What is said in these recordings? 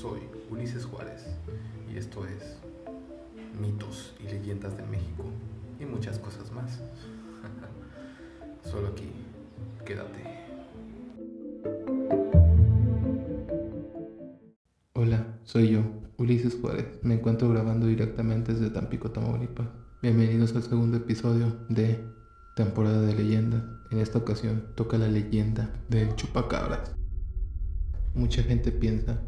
Soy Ulises Juárez y esto es Mitos y Leyendas de México y muchas cosas más. Solo aquí, quédate. Hola, soy yo, Ulises Juárez. Me encuentro grabando directamente desde Tampico, Tamaulipas. Bienvenidos al segundo episodio de Temporada de Leyendas. En esta ocasión toca la leyenda del chupacabras. Mucha gente piensa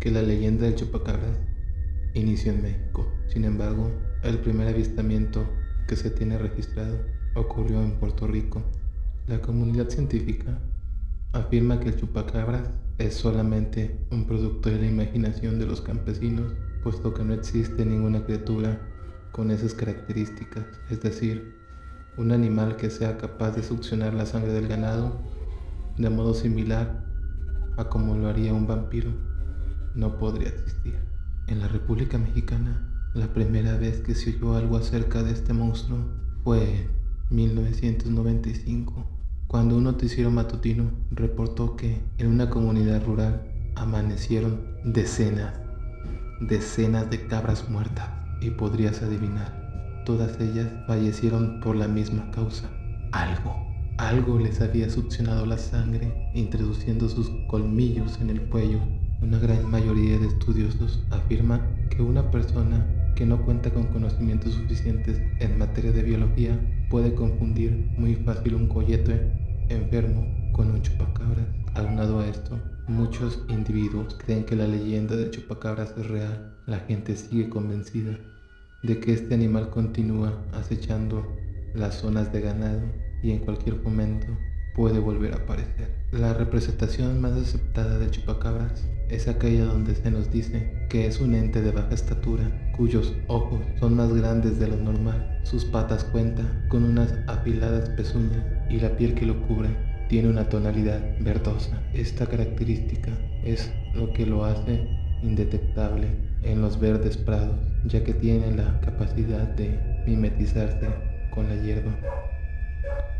que la leyenda del chupacabras inició en México. Sin embargo, el primer avistamiento que se tiene registrado ocurrió en Puerto Rico. La comunidad científica afirma que el chupacabras es solamente un producto de la imaginación de los campesinos, puesto que no existe ninguna criatura con esas características, es decir, un animal que sea capaz de succionar la sangre del ganado de modo similar a como lo haría un vampiro, no podría existir. En la República Mexicana, la primera vez que se oyó algo acerca de este monstruo fue en 1995, cuando un noticiero matutino reportó que en una comunidad rural amanecieron decenas, decenas de cabras muertas. Y podrías adivinar, todas ellas fallecieron por la misma causa, algo. Algo les había succionado la sangre, introduciendo sus colmillos en el cuello. Una gran mayoría de estudiosos afirma que una persona que no cuenta con conocimientos suficientes en materia de biología puede confundir muy fácil un coyote enfermo con un chupacabras. Aunado a esto, muchos individuos creen que la leyenda de chupacabras es real. La gente sigue convencida de que este animal continúa acechando las zonas de ganado y en cualquier momento puede volver a aparecer. La representación más aceptada de chupacabras es aquella donde se nos dice que es un ente de baja estatura, cuyos ojos son más grandes de lo normal, sus patas cuentan con unas afiladas pezuñas y la piel que lo cubre tiene una tonalidad verdosa. Esta característica es lo que lo hace indetectable en los verdes prados, ya que tiene la capacidad de mimetizarse con la hierba.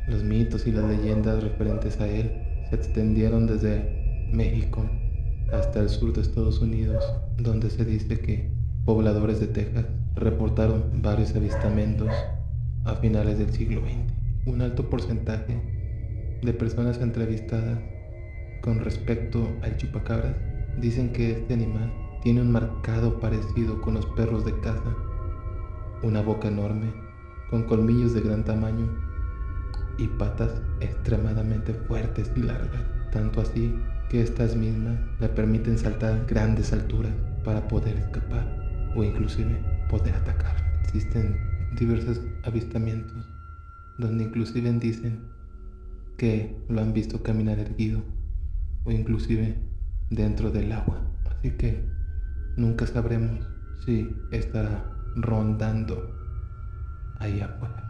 Los mitos y las leyendas referentes a él se extendieron desde México hasta el sur de Estados Unidos, donde se dice que pobladores de Texas reportaron varios avistamientos a finales del siglo XX. Un alto porcentaje de personas entrevistadas con respecto al chupacabras dicen que este animal tiene un marcado parecido con los perros de caza, una boca enorme, con colmillos de gran tamaño y patas extremadamente fuertes y largas, tanto así que estas mismas le permiten saltar grandes alturas para poder escapar o inclusive poder atacar. Existen diversos avistamientos donde inclusive dicen que lo han visto caminar erguido o inclusive dentro del agua. Así que nunca sabremos si estará rondando ahí afuera.